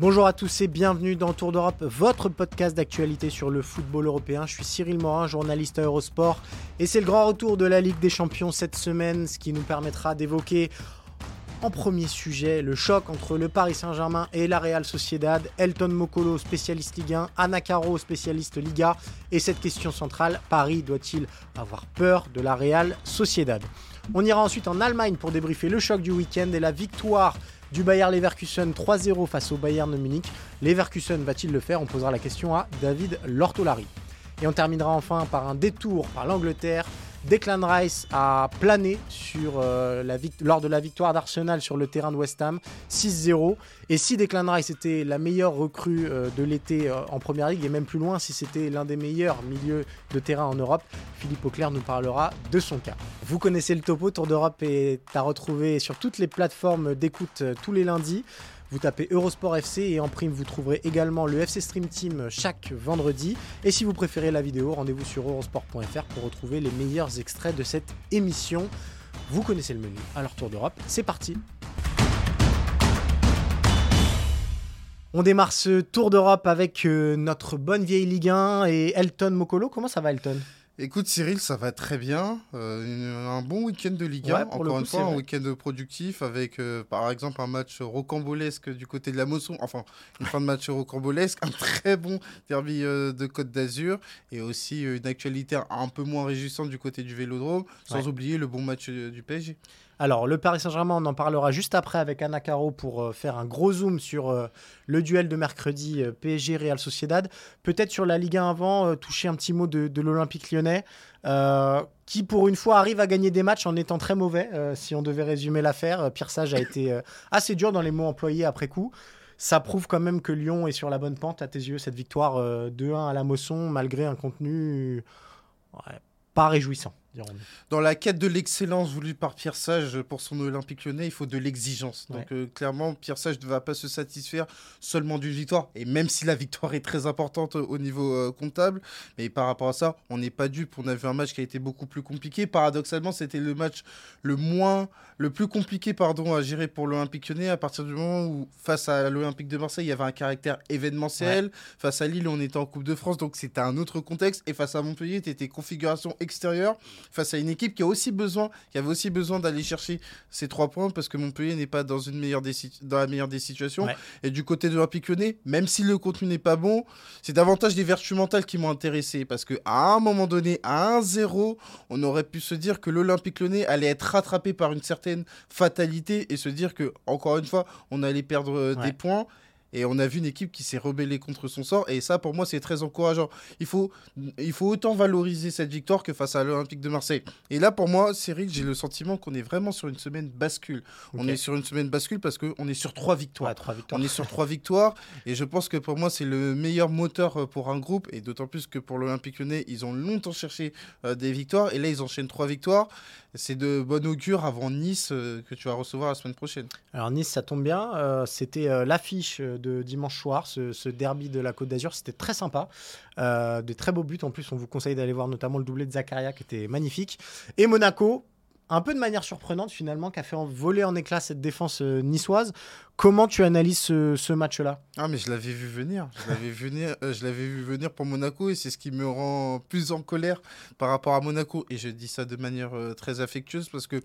Bonjour à tous et bienvenue dans Tour d'Europe, votre podcast d'actualité sur le football européen. Je suis Cyril Morin, journaliste à Eurosport, et c'est le grand retour de la Ligue des Champions cette semaine, ce qui nous permettra d'évoquer en premier sujet le choc entre le Paris Saint-Germain et la Real Sociedad, Elton Mokolo, spécialiste Ligue 1, Anna Caro, spécialiste Liga, et cette question centrale, Paris doit-il avoir peur de la Real Sociedad? On ira ensuite en Allemagne pour débriefer le choc du week-end et la victoire du Bayern Leverkusen 3-0 face au Bayern de Munich. Leverkusen va-t-il le faire? On posera la question à David Lortolari. Et on terminera enfin par un détour par l'Angleterre Declan Rice a plané sur, euh, la lors de la victoire d'Arsenal sur le terrain de West Ham, 6-0. Et si Declan Rice était la meilleure recrue euh, de l'été euh, en Première Ligue, et même plus loin, si c'était l'un des meilleurs milieux de terrain en Europe, Philippe Auclair nous parlera de son cas. Vous connaissez le topo, Tour d'Europe est à retrouver sur toutes les plateformes d'écoute tous les lundis. Vous tapez Eurosport FC et en prime vous trouverez également le FC Stream Team chaque vendredi. Et si vous préférez la vidéo, rendez-vous sur eurosport.fr pour retrouver les meilleurs extraits de cette émission. Vous connaissez le menu. Alors Tour d'Europe, c'est parti. On démarre ce Tour d'Europe avec euh, notre bonne vieille Ligue 1 et Elton Mokolo. Comment ça va Elton? Écoute Cyril, ça va très bien. Euh, un bon week-end de Ligue 1, encore une fois, un week-end productif avec euh, par exemple un match rocambolesque du côté de la Mosson, enfin une fin de match rocambolesque, un très bon derby euh, de Côte d'Azur. Et aussi une actualité un peu moins réjouissante du côté du Vélodrome, sans oublier le bon match du PSG. Alors, le Paris Saint-Germain, on en parlera juste après avec Anna Caro pour euh, faire un gros zoom sur euh, le duel de mercredi euh, PSG-Real Sociedad. Peut-être sur la Ligue 1 avant, toucher un petit mot de, l'Olympique lyonnais, qui pour une fois arrive à gagner des matchs en étant très mauvais, si on devait résumer l'affaire. Pierre Sage a été assez dur dans les mots employés après coup. Ça prouve quand même que Lyon est sur la bonne pente, à tes yeux, cette victoire 2-1 à la Mosson, malgré un contenu pas réjouissant. Dans la quête de l'excellence voulue par Pierre Sage pour son Olympique lyonnais, il faut de l'exigence. Donc euh, clairement, Pierre Sage ne va pas se satisfaire seulement d'une victoire. Et même si la victoire est très importante au niveau euh, comptable, mais par rapport à ça, on n'est pas dupe. On a vu un match qui a été beaucoup plus compliqué. Paradoxalement, c'était le match le moins, le plus compliqué pardon, à gérer pour l'Olympique lyonnais à partir du moment où, face à l'Olympique de Marseille, il y avait un caractère événementiel. Face à Lille, on était en Coupe de France, donc c'était un autre contexte. Et face à Montpellier, c'était configuration extérieure face à une équipe qui a aussi besoin, qui avait aussi besoin d'aller chercher ces trois points parce que Montpellier n'est pas dans une meilleure des dans la meilleure des situations. Et du côté de l'Olympique Lyonnais, même si le contenu n'est pas bon, c'est davantage des vertus mentales qui m'ont intéressé parce que à un moment donné, à 1-0, on aurait pu se dire que l'Olympique Lyonnais allait être rattrapé par une certaine fatalité et se dire que encore une fois, on allait perdre euh, des points. Et on a vu une équipe qui s'est rebellée contre son sort. Et ça, pour moi, c'est très encourageant. Il faut, il faut autant valoriser cette victoire que face à l'Olympique de Marseille. Et là, pour moi, Cyril, j'ai le sentiment qu'on est vraiment sur une semaine bascule. On est sur une semaine bascule parce qu'on est sur trois victoires. trois victoires. On est sur trois victoires. Et je pense que pour moi, c'est le meilleur moteur euh, pour un groupe. Et d'autant plus que pour l'Olympique lyonnais, ils ont longtemps cherché euh, des victoires. Et là, ils enchaînent trois victoires c'est de bon augure avant Nice euh, que tu vas recevoir la semaine prochaine. Alors Nice, ça tombe bien. Euh, c'était l'affiche de dimanche soir, ce, derby de la Côte d'Azur. C'était très sympa. des très beaux buts. En plus, on vous conseille d'aller voir notamment le doublé de Zakaria qui était magnifique. Et Monaco, un peu de manière surprenante finalement, qui a fait voler en éclat cette défense euh, niçoise. Comment tu analyses ce, match-là? Ah mais je l'avais vu venir, je l'avais venir, euh, je l'avais vu venir pour Monaco et c'est ce qui me rend plus en colère par rapport à Monaco et je dis ça de manière euh, très affectueuse parce que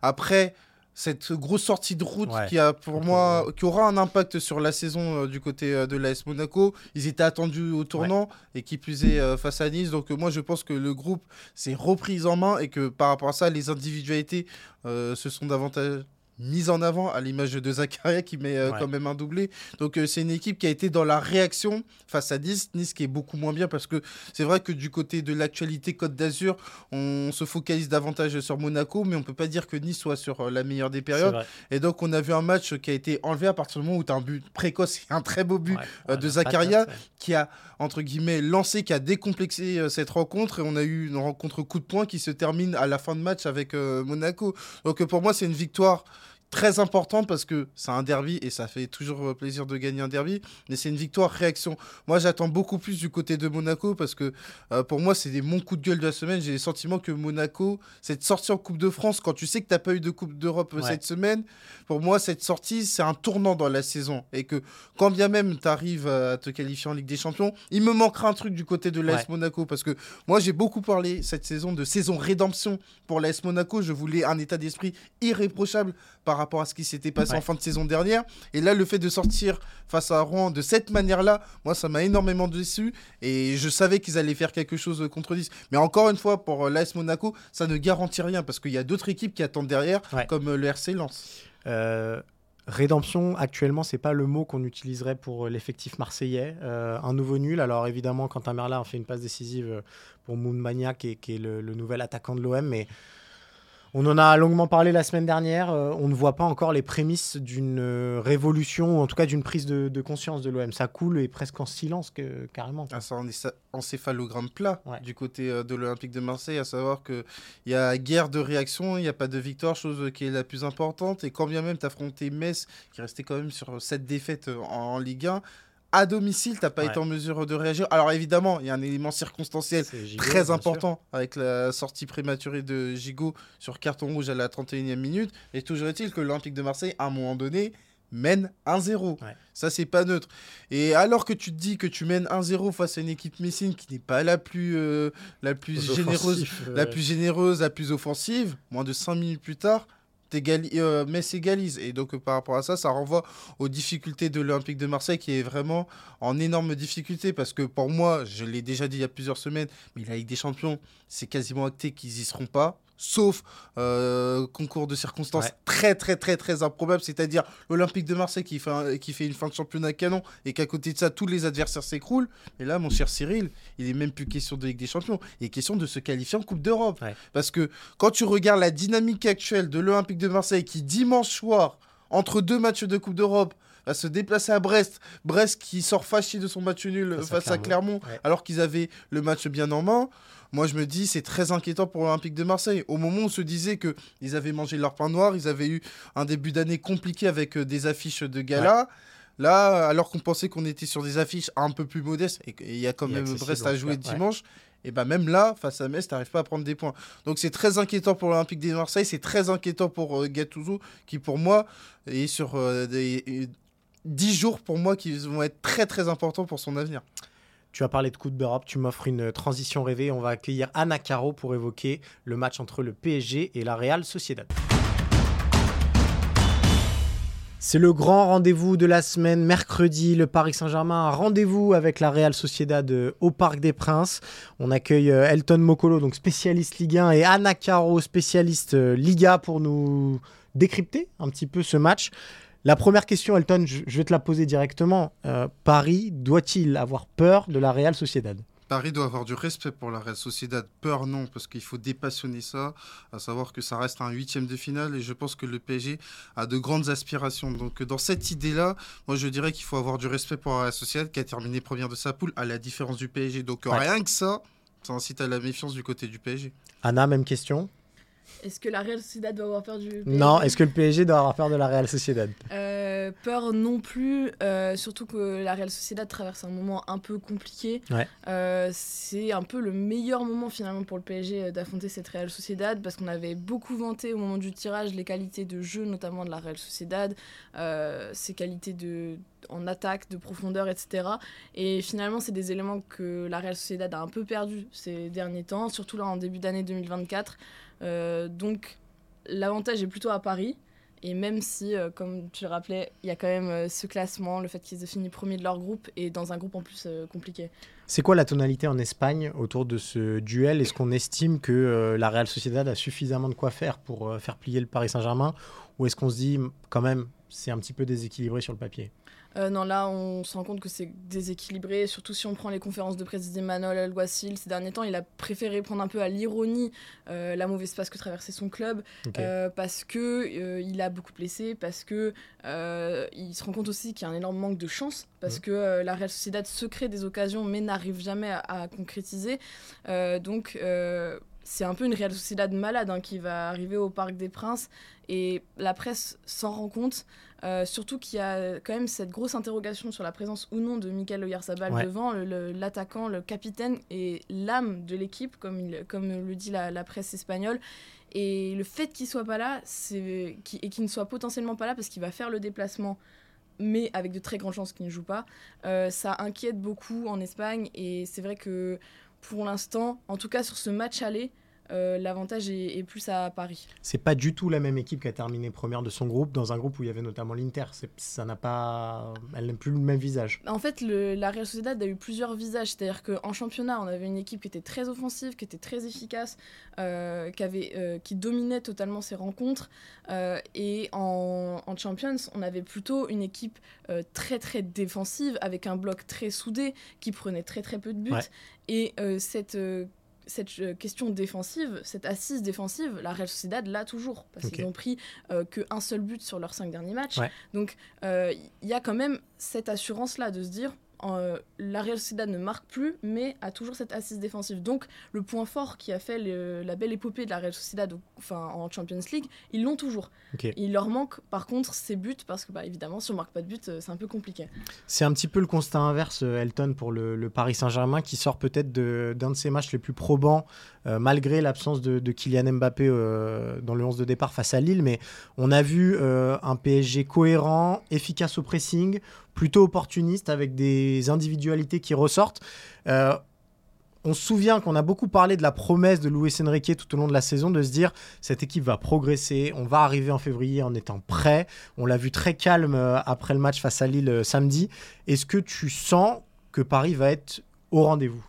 après cette grosse sortie de route qui a pour moi qui aura un impact sur la saison euh, du côté euh, de l'AS Monaco. Ils étaient attendus au tournant et qui plus est euh, face à Nice. Donc moi je pense que le groupe s'est repris en main et que par rapport à ça les individualités se sont davantage mise en avant à l'image de Zakaria qui met euh, quand même un doublé. Donc euh, c'est une équipe qui a été dans la réaction face à Nice. Nice qui est beaucoup moins bien parce que c'est vrai que du côté de l'actualité Côte d'Azur, on se focalise davantage sur Monaco, mais on peut pas dire que Nice soit sur euh, la meilleure des périodes. Et donc on a vu un match qui a été enlevé à partir du moment où tu as un but précoce et un très beau but de Zakaria qui a entre guillemets lancé, qui a décomplexé cette rencontre et on a eu une rencontre coup de poing qui se termine à la fin de match avec Monaco. Donc pour moi c'est une victoire très important parce que c'est un derby et ça fait toujours euh, plaisir de gagner un derby, mais c'est une victoire réaction. Moi, j'attends beaucoup plus du côté de Monaco parce que euh, pour moi, c'est des bons coups de gueule de la semaine. J'ai le sentiment que Monaco, cette sortie en Coupe de France, quand tu sais que tu n'as pas eu de Coupe d'Europe euh, cette semaine, pour moi, cette sortie, c'est un tournant dans la saison. Et que quand bien même tu arrives à te qualifier en Ligue des Champions, il me manquera un truc du côté de l'AS Monaco parce que moi, j'ai beaucoup parlé cette saison de saison rédemption pour l'AS Monaco. Je voulais un état d'esprit irréprochable par rapport à ce qui s'était passé en fin de saison dernière. Et là, le fait de sortir face à Rouen de cette manière-là, moi, ça m'a énormément déçu. Et je savais qu'ils allaient faire quelque chose contre 10. Mais encore une fois, pour l'AS Monaco, ça ne garantit rien parce qu'il y a d'autres équipes qui attendent derrière, comme le RC Lens. Euh, rédemption, actuellement, c'est pas le mot qu'on utiliserait pour l'effectif marseillais. Euh, un nouveau nul. Alors évidemment, Quentin Merla a fait une passe décisive pour Moon Mania, qui est, le, le, nouvel attaquant de l'OM, mais on en a longuement parlé la semaine dernière. Euh, on ne voit pas encore les prémices d'une euh, révolution, ou en tout cas d'une prise de, conscience de l'OM. Ça coule et presque en silence que, carrément. Ah, ça en est encéphalogramme plat du côté euh, de l'Olympique de Marseille, à savoir qu'il y a guerre de réaction, il n'y a pas de victoire, chose qui est la plus importante. Et quand bien même tu affronté Metz, qui restait quand même sur cette défaite en Ligue 1, à domicile, tu n'as pas été en mesure de réagir. Alors évidemment, il y a un élément circonstanciel très important avec la sortie prématurée de Gigot sur carton rouge à la 31e minute. Et toujours est-il que l'Olympique de Marseille, à un moment donné, mène 1-0. Ça, c'est pas neutre. Et alors que tu te dis que tu mènes 1-0 face à une équipe Messine qui n'est pas la plus, euh, la plus généreuse, la plus généreuse, la plus offensive, moins de 5 minutes plus tard, euh, mais s'égalise. Et donc, par rapport à ça, ça renvoie aux difficultés de l'Olympique de Marseille qui est vraiment en énorme difficulté. Parce que pour moi, je l'ai déjà dit il y a plusieurs semaines, mais la Ligue des Champions, c'est quasiment acté qu'ils y seront pas sauf euh, concours de circonstances très très très très improbable, c'est-à-dire l'Olympique de Marseille qui fait, qui fait une fin de championnat canon et qu'à côté de ça tous les adversaires s'écroulent. Et là, mon cher Cyril, il est même plus question de Ligue des Champions, il est question de se qualifier en Coupe d'Europe. Parce que quand tu regardes la dynamique actuelle de l'Olympique de Marseille qui dimanche soir, entre deux matchs de Coupe d'Europe, va se déplacer à Brest. Brest qui sort fâché de son match nul face, à Clermont, alors qu'ils avaient le match bien en main moi je me dis c'est très inquiétant pour l'Olympique de Marseille. Au moment où on se disait qu'ils avaient mangé leur pain noir, ils avaient eu un début d'année compliqué avec euh, des affiches de gala. Là, alors qu'on pensait qu'on était sur des affiches un peu plus modestes, et il y a quand même Brest à jouer dimanche, et ben même là, face à Metz, tu n'arrives pas à prendre des points. Donc c'est très inquiétant pour l'Olympique de Marseille, c'est très inquiétant pour euh, Gattuso, qui pour moi est sur euh, des, 10 jours pour moi qui vont être très très importants pour son avenir. Tu as parlé de Coupe d'Europe, tu m'offres une transition rêvée. On va accueillir Anna Caro pour évoquer le match entre le PSG et la Real Sociedad. C'est le grand rendez-vous de la semaine. Mercredi, le Paris Saint-Germain a rendez-vous avec la Real Sociedad euh, au Parc des Princes. On accueille euh, Elton Mokolo, donc spécialiste Ligue 1, et Anna Caro, spécialiste euh, Liga, pour nous décrypter un petit peu ce match. La première question, Elton, je, vais te la poser directement. Euh, Paris doit-il avoir peur de la Real Sociedad? Paris doit avoir du respect pour la Real Sociedad. Peur, non, parce qu'il faut dépassionner ça, à savoir que ça reste un huitième de finale et je pense que le PSG a de grandes aspirations. Donc, dans cette idée-là, moi, je dirais qu'il faut avoir du respect pour la Real Sociedad qui a terminé première de sa poule, à la différence du PSG. Donc, rien que ça, ça incite à la méfiance du côté du PSG. Anna, même question? Est-ce que la Real Sociedad doit avoir peur du PSG Non, est-ce que le PSG doit avoir peur de la Real Sociedad? Euh, Peur non plus, euh, surtout que la Real Sociedad traverse un moment un peu compliqué. Euh, c'est un peu le meilleur moment finalement pour le PSG d'affronter cette Real Sociedad parce qu'on avait beaucoup vanté au moment du tirage les qualités de jeu, notamment de la Real Sociedad, ses qualités de, en attaque, de profondeur, etc. Et finalement, c'est des éléments que la Real Sociedad a un peu perdu ces derniers temps, surtout là en début d'année 2024. Euh, donc l'avantage est plutôt à Paris. Et même si, comme tu le rappelais, il y a quand même ce classement, le fait qu'ils aient fini premier de leur groupe et dans un groupe en plus compliqué. C'est quoi la tonalité en Espagne autour de ce duel? Est-ce qu'on estime que la Real Sociedad a suffisamment de quoi faire pour faire plier le Paris Saint-Germain? Ou est-ce qu'on se dit quand même c'est un petit peu déséquilibré sur le papier? Euh, non, là, on se rend compte que c'est déséquilibré, surtout si on prend les conférences de presse d'Emmanuel Alguacil. Ces derniers temps, il a préféré prendre un peu à l'ironie euh, la mauvaise passe que traversait son club, euh, parce que il a beaucoup blessé, parce que il se rend compte aussi qu'il y a un énorme manque de chance, parce que la Real Sociedad se crée des occasions, mais n'arrive jamais à, concrétiser. donc c'est un peu une Real Sociedad malade hein, qui va arriver au Parc des Princes et la presse s'en rend compte. Euh, surtout qu'il y a quand même cette grosse interrogation sur la présence ou non de Michael Oyarzabal devant, l'attaquant, le, capitaine et l'âme de l'équipe, comme, comme le dit la, presse espagnole. Et le fait qu'il soit pas là, et qu'il ne soit potentiellement pas là parce qu'il va faire le déplacement, mais avec de très grandes chances qu'il ne joue pas, euh, ça inquiète beaucoup en Espagne. Et c'est vrai que pour l'instant, en tout cas sur ce match aller, euh, l'avantage est, plus à Paris. C'est pas du tout la même équipe qui a terminé première de son groupe, dans un groupe où il y avait notamment l'Inter. Ça n'a pas, elle n'a plus le même visage. En fait, le, la Real Sociedad a eu plusieurs visages. C'est-à-dire qu'en championnat, on avait une équipe qui était très offensive, qui était très efficace, euh, qui, avait, euh, qui dominait totalement ses rencontres. et en, en, Champions, on avait plutôt une équipe très très défensive, avec un bloc très soudé, qui prenait très très peu de buts. Et cette cette euh, question défensive, cette assise défensive, la Real Sociedad l'a toujours, parce qu'ils n'ont pris euh, qu'un seul but sur leurs cinq derniers matchs. Donc euh, il y a quand même cette assurance-là de se dire, euh, la Real Sociedad ne marque plus, mais a toujours cette assise défensive. Donc, le point fort qui a fait la belle épopée de la Real Sociedad enfin, en Champions League, ils l'ont toujours. Il leur manque, par contre, ces buts, parce que, bah, évidemment, si on marque pas de but, euh, c'est un peu compliqué. C'est un petit peu le constat inverse, euh, Elton, pour le, Paris Saint-Germain, qui sort peut-être d'un de, ses matchs les plus probants, malgré l'absence de, Kylian Mbappé dans le 11 de départ face à Lille. Mais on a vu un PSG cohérent, efficace au pressing, plutôt opportuniste avec des individualités qui ressortent. Euh, on se souvient qu'on a beaucoup parlé de la promesse de Luis Enrique tout au long de la saison, de se dire cette équipe va progresser, on va arriver en février en étant prêt. On l'a vu très calme euh, après le match face à Lille euh, samedi. Est-ce que tu sens que Paris va être au rendez-vous?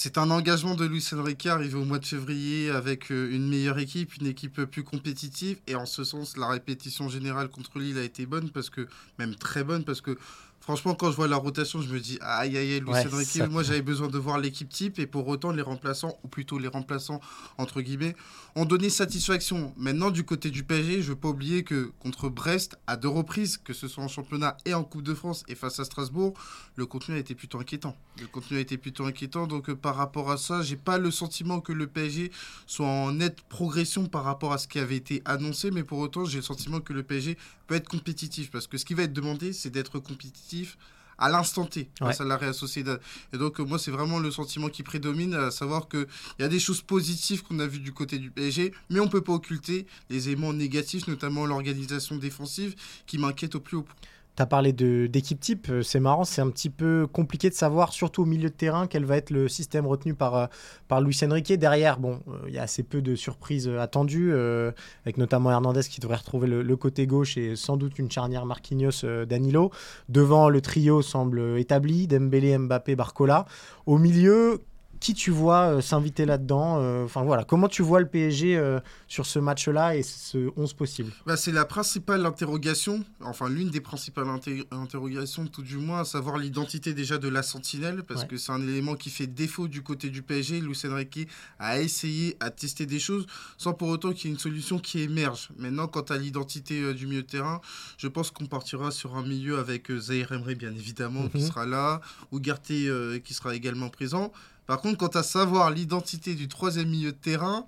C'est un engagement de Luis Enrique arrivé au mois de février avec une meilleure équipe, une équipe plus compétitive. Et en ce sens, la répétition générale contre Lille a été bonne, parce que même très bonne, parce que Franchement, quand je vois la rotation, je me dis aïe aïe aïe, Luis moi j'avais besoin de voir l'équipe type et pour autant les remplaçants, ou plutôt les remplaçants entre guillemets, ont donné satisfaction. Maintenant, du côté du PSG, je ne veux pas oublier que contre Brest, à deux reprises, que ce soit en championnat et en Coupe de France et face à Strasbourg, le contenu a été plutôt inquiétant. Le contenu a été plutôt inquiétant, donc euh, par rapport à ça, j'ai pas le sentiment que le PSG soit en nette progression par rapport à ce qui avait été annoncé, mais pour autant, j'ai le sentiment que le PSG peut être compétitif parce que ce qui va être demandé, c'est d'être compétitif à l'instant T face à la Real Sociedad. Et donc, euh, moi, c'est vraiment le sentiment qui prédomine, à savoir qu'il y a des choses positives qu'on a vues du côté du PSG, mais on ne peut pas occulter les éléments négatifs, notamment l'organisation défensive, qui m'inquiète au plus haut point. Tu as parlé d'équipe type, euh, c'est marrant, c'est un petit peu compliqué de savoir, surtout au milieu de terrain, quel va être le système retenu par, euh, par Luis Enrique. Derrière, bon, euh, il y a assez peu de surprises attendues, avec notamment Hernandez qui devrait retrouver le, côté gauche et sans doute une charnière Marquinhos-Danilo. Devant, le trio semble établi, Dembélé, Mbappé, Barcola. Au milieu, qui tu vois euh, s'inviter là-dedans euh, Enfin voilà, comment tu vois le PSG euh, sur ce match-là et ce 11 possible? Bah, C'est la principale interrogation, enfin l'une des principales interrogations tout du moins, à savoir l'identité déjà de la sentinelle, parce que c'est un élément qui fait défaut du côté du PSG. Luis Enrique a essayé, à tester des choses, sans pour autant qu'il y ait une solution qui émerge. Maintenant, quant à l'identité du milieu de terrain, je pense qu'on partira sur un milieu avec Zahir Emre, bien évidemment, qui mhm. sera là, ou Garté qui sera également présent. Par contre, quant à savoir l'identité du troisième milieu de terrain,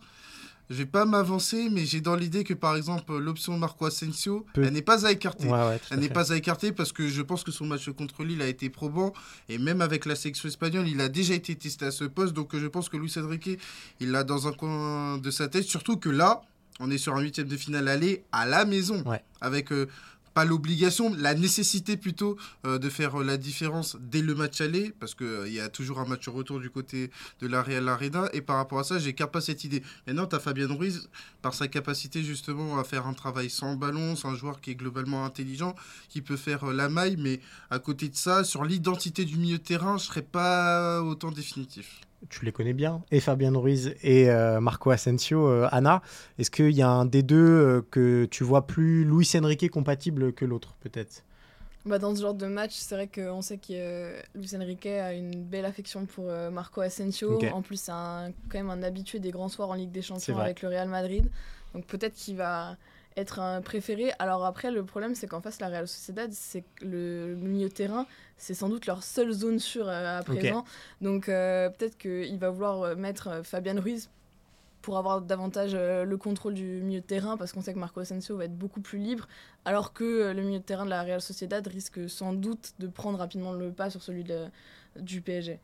je vais pas m'avancer, mais j'ai dans l'idée que par exemple l'option Marco Asensio, elle n'est pas à écarter. elle n'est pas à écarter parce que je pense que son match contre Lille a été probant et même avec la sélection espagnole, il a déjà été testé à ce poste. Donc je pense que Luis Enrique, il l'a dans un coin de sa tête. Surtout que là, on est sur un huitième de finale aller à la maison avec euh, pas l'obligation, la nécessité plutôt euh, de faire la différence dès le match aller, parce qu'il euh, y a toujours un match retour du côté de la Real Arena, et par rapport à ça, j'ai pas cette idée. Maintenant, tu as Fabien Ruiz, par sa capacité justement à faire un travail sans ballon, c'est un joueur qui est globalement intelligent, qui peut faire la maille, mais à côté de ça, sur l'identité du milieu de terrain, je serais pas autant définitif tu les connais bien, et Fabien Ruiz et euh, Marco Asensio. Euh, Anna, est-ce qu'il y a un des deux euh, que tu vois plus Luis Enrique compatible que l'autre, peut-être? Bah dans ce genre de match, c'est vrai qu'on sait que Luis Enrique a une belle affection pour Marco Asensio. En plus, c'est quand même un habitué des grands soirs en Ligue des Champions avec le Real Madrid. Donc peut-être qu'il va être un préféré. Alors après, le problème, c'est qu'en face, la Real Sociedad, c'est le milieu de terrain, c'est sans doute leur seule zone sûre euh, à présent. Donc euh, peut-être qu'il va vouloir euh, mettre Fabian Ruiz pour avoir davantage le contrôle du milieu de terrain, parce qu'on sait que Marco Asensio va être beaucoup plus libre, alors que le milieu de terrain de la Real Sociedad risque sans doute de prendre rapidement le pas sur celui de, du PSG.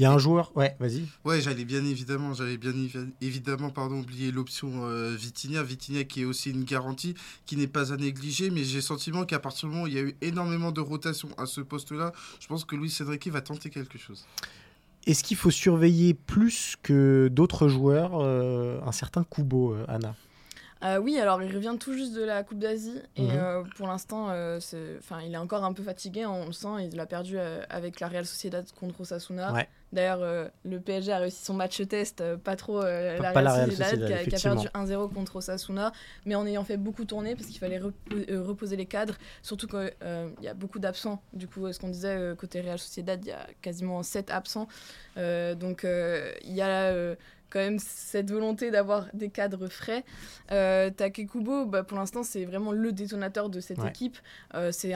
Il y a un joueur, ouais, vas-y. Ouais, j'allais bien évidemment, j'avais bien évidemment pardon oublié l'option euh, Vitinia, Vitinia qui est aussi une garantie qui n'est pas à négliger, mais j'ai le sentiment qu'à partir du moment où il y a eu énormément de rotation à ce poste-là, je pense que Louis Cédric va tenter quelque chose. Est-ce qu'il faut surveiller plus que d'autres joueurs euh, un certain Kubo, euh, Anna? Euh, oui, alors il revient tout juste de la Coupe d'Asie et mhm. euh, pour l'instant, euh, enfin, il est encore un peu fatigué, on le sent, il a perdu avec la Real Sociedad contre Osasuna. D'ailleurs, le PSG a réussi son match test, pas trop la, Real Sociedad, qui, a, perdu 1-0 contre Osasuna, mais en ayant fait beaucoup tourner parce qu'il fallait reposer les cadres, surtout qu'il y a beaucoup d'absents. Du coup, ce qu'on disait côté Real Sociedad, il y a quasiment 7 absents. donc il y a quand même cette volonté d'avoir des cadres frais. Euh, Takekubo, bah, pour l'instant, c'est vraiment le détonateur de cette équipe. Euh, c'est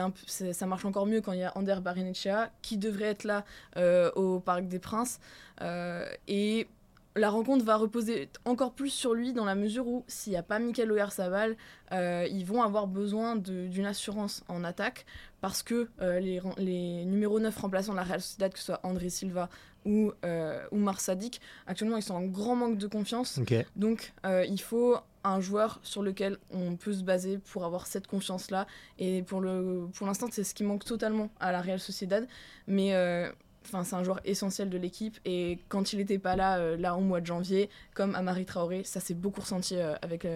ça marche encore mieux quand il y a Ander Barinechea, qui devrait être là euh, au Parc des Princes. Euh, et la rencontre va reposer encore plus sur lui dans la mesure où s'il n'y a pas Mikel Oyarzabal, euh, ils vont avoir besoin d'une assurance en attaque parce que les, les numéros 9 remplaçants de la Real Sociedad, que ce soit André Silva ou, euh, ou Sadik. Actuellement, ils sont en grand manque de confiance. Donc, euh, il faut un joueur sur lequel on peut se baser pour avoir cette confiance-là. Et pour l'instant, pour c'est ce qui manque totalement à la Real Sociedad. Mais euh, c'est un joueur essentiel de l'équipe. Et quand il n'était pas là, euh, là, au mois de janvier, comme Amari Traoré, ça s'est beaucoup ressenti avec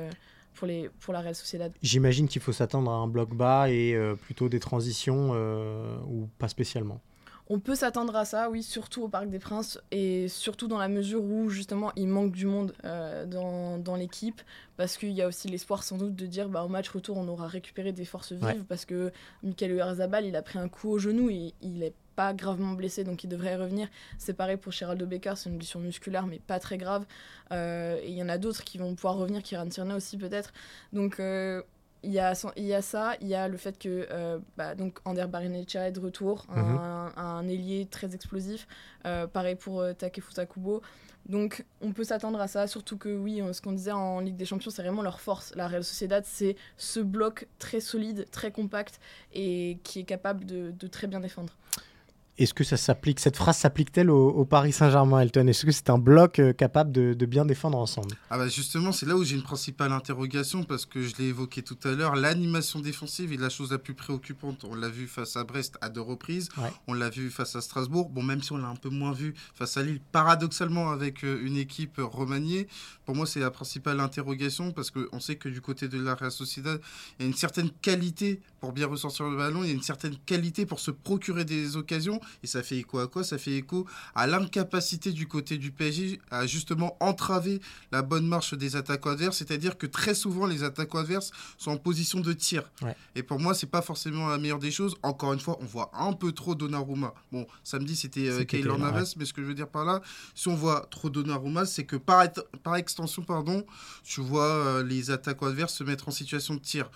pour, les, pour la Real Sociedad. J'imagine qu'il faut s'attendre à un bloc bas et plutôt des transitions ou pas spécialement. On peut s'attendre à ça, oui, surtout au Parc des Princes et surtout dans la mesure où justement il manque du monde euh, dans, l'équipe parce qu'il y a aussi l'espoir sans doute de dire bah, au match retour on aura récupéré des forces vives parce que Michael Uerzabal il a pris un coup au genou et il est pas gravement blessé donc il devrait revenir. C'est pareil pour Geraldo Becker, c'est une blessure musculaire mais pas très grave. Euh, et il y en a d'autres qui vont pouvoir revenir, Kiran Tierney aussi peut-être. Donc euh, il y, a, il y a ça, il y a le fait que euh, bah, donc Ander Barineccia est de retour, un, mhm. ailier très explosif. Euh, pareil pour euh, Takefusa Kubo. Donc on peut s'attendre à ça, surtout que oui, ce qu'on disait en Ligue des Champions, c'est vraiment leur force. La Real Sociedad, c'est ce bloc très solide, très compact et qui est capable de, de très bien défendre. Est-ce que ça s'applique, cette phrase s'applique-t-elle au, Paris Saint-Germain, Elton? Est-ce que c'est un bloc euh, capable de, bien défendre ensemble? Ah bah justement, c'est là où j'ai une principale interrogation parce que je l'ai évoqué tout à l'heure, l'animation défensive est la chose la plus préoccupante. On l'a vu face à Brest à deux reprises, on l'a vu face à Strasbourg. Bon, même si on l'a un peu moins vu face à Lille, paradoxalement avec euh, une équipe remaniée, pour moi c'est la principale interrogation parce qu'on sait que du côté de la Real Sociedad, il y a une certaine qualité pour bien ressortir le ballon, il y a une certaine qualité pour se procurer des occasions et ça fait écho à quoi? Ça fait écho à l'incapacité du côté du PSG à justement entraver la bonne marche des attaquants adverses. C'est-à-dire que très souvent, les attaquants adverses sont en position de tir. Et pour moi, c'est pas forcément la meilleure des choses. Encore une fois, on voit un peu trop Donnarumma. Bon, samedi, c'était euh, Keylor Navas, mais ce que je veux dire par là, si on voit trop Donnarumma, c'est que par, par extension, pardon, tu vois euh, les attaquants adverses se mettre en situation de tir.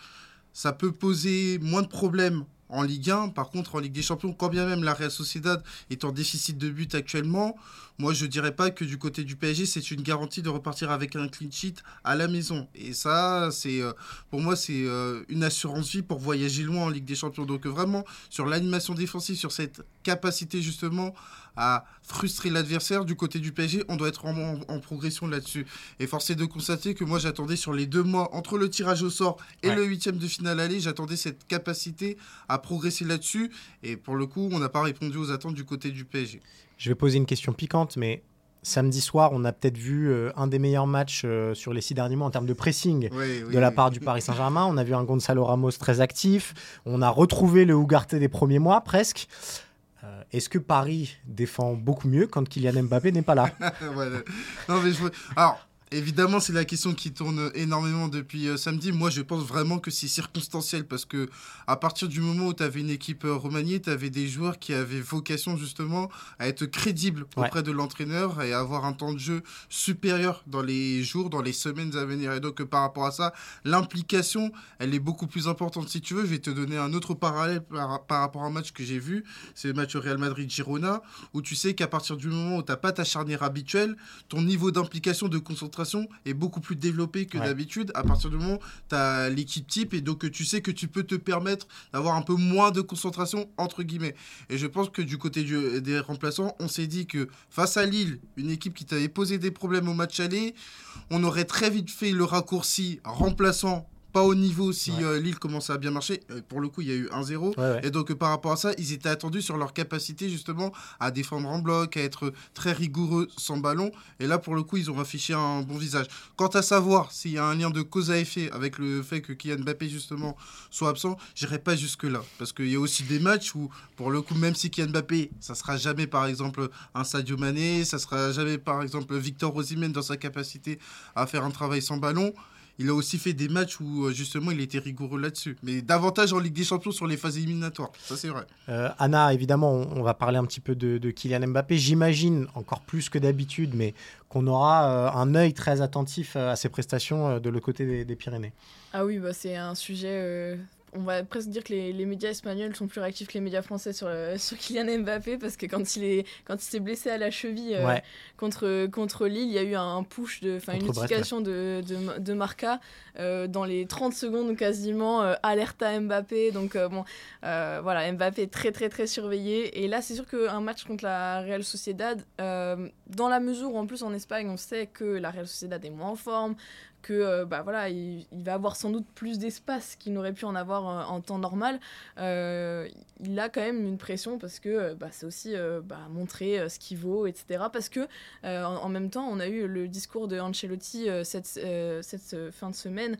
Ça peut poser moins de problèmes en Ligue 1. Par contre, en Ligue des Champions, quand bien même la Real Sociedad est en déficit de but actuellement, moi je dirais pas que du côté du PSG, c'est une garantie de repartir avec un clean sheet à la maison. Et ça, c'est euh, pour moi, c'est euh, une assurance vie pour voyager loin en Ligue des Champions. Donc vraiment, sur l'animation défensive, sur cette capacité justement à frustrer l'adversaire du côté du PSG, on doit être en, en, progression là-dessus. Et force est de constater que moi j'attendais sur les deux mois entre le tirage au sort et le huitième de finale aller, j'attendais cette capacité à progresser là-dessus. Et pour le coup, on n'a pas répondu aux attentes du côté du PSG. Je vais poser une question piquante, mais samedi soir, on a peut-être vu euh, un des meilleurs matchs euh, sur les six derniers mois en termes de pressing de la part du Paris Saint-Germain. On a vu un Gonzalo Ramos très actif. On a retrouvé le Ougarté des premiers mois presque. Euh, est-ce que Paris défend beaucoup mieux quand Kylian Mbappé n'est pas là? Non, mais je... Alors, Évidemment, c'est la question qui tourne énormément depuis euh, samedi. Moi, je pense vraiment que c'est circonstanciel parce que à partir du moment où tu avais une équipe euh, remaniée, tu avais des joueurs qui avaient vocation justement à être crédibles auprès de l'entraîneur et avoir un temps de jeu supérieur dans les jours, dans les semaines à venir. Et donc, euh, par rapport à ça, l'implication, elle est beaucoup plus importante. Si tu veux, je vais te donner un autre parallèle par, rapport à un match que j'ai vu. C'est le match Real Madrid-Girona où tu sais qu'à partir du moment où tu n'as pas ta charnière habituelle, ton niveau d'implication, de concentration, est beaucoup plus développée que d'habitude à partir du moment où tu as l'équipe type et donc tu sais que tu peux te permettre d'avoir un peu moins de concentration entre guillemets. Et je pense que du côté des remplaçants, on s'est dit que face à Lille, une équipe qui t'avait posé des problèmes au match aller, on aurait très vite fait le raccourci remplaçant pas au niveau si euh, Lille commençait à bien marcher. Euh, pour le coup, il y a eu 1-0. et donc, par rapport à ça, ils étaient attendus sur leur capacité justement à défendre en bloc, à être très rigoureux sans ballon. Et là, pour le coup, ils ont affiché un bon visage. Quant à savoir s'il y a un lien de cause à effet avec le fait que Kylian Mbappé justement soit absent, j'irai pas jusque-là. Parce qu'il y a aussi des matchs où, pour le coup, même si Kylian Mbappé, ça sera jamais par exemple un Sadio Mané, ça sera jamais par exemple Victor Osimhen dans sa capacité à faire un travail sans ballon il a aussi fait des matchs où euh, justement il était rigoureux là-dessus. Mais davantage en Ligue des Champions sur les phases éliminatoires, ça c'est vrai. Euh, Anna, évidemment, on, va parler un petit peu de, Kylian Mbappé. J'imagine encore plus que d'habitude, mais qu'on aura euh, un œil très attentif à ses prestations de l'autre côté des, Pyrénées. Ah oui, bah, c'est un sujet on va presque dire que les, médias espagnols sont plus réactifs que les médias français sur, euh, sur Kylian Mbappé parce que quand il est quand il s'est blessé à la cheville euh, contre contre Lille, il y a eu un push de enfin une notification de, de, de, Marca euh, dans les 30 secondes quasiment alerta Mbappé. Donc bon voilà Mbappé est très très très surveillé. Et là c'est sûr qu'un match contre la Real Sociedad dans la mesure où en plus en Espagne on sait que la Real Sociedad est moins en forme que euh, bah, voilà, il, va avoir sans doute plus d'espace qu'il n'aurait pu en avoir euh, en, temps normal. Euh, il a quand même une pression parce que bah, c'est aussi bah, montrer ce qu'il vaut, etc. Parce que en, même temps, on a eu le discours de Ancelotti cette, cette fin de semaine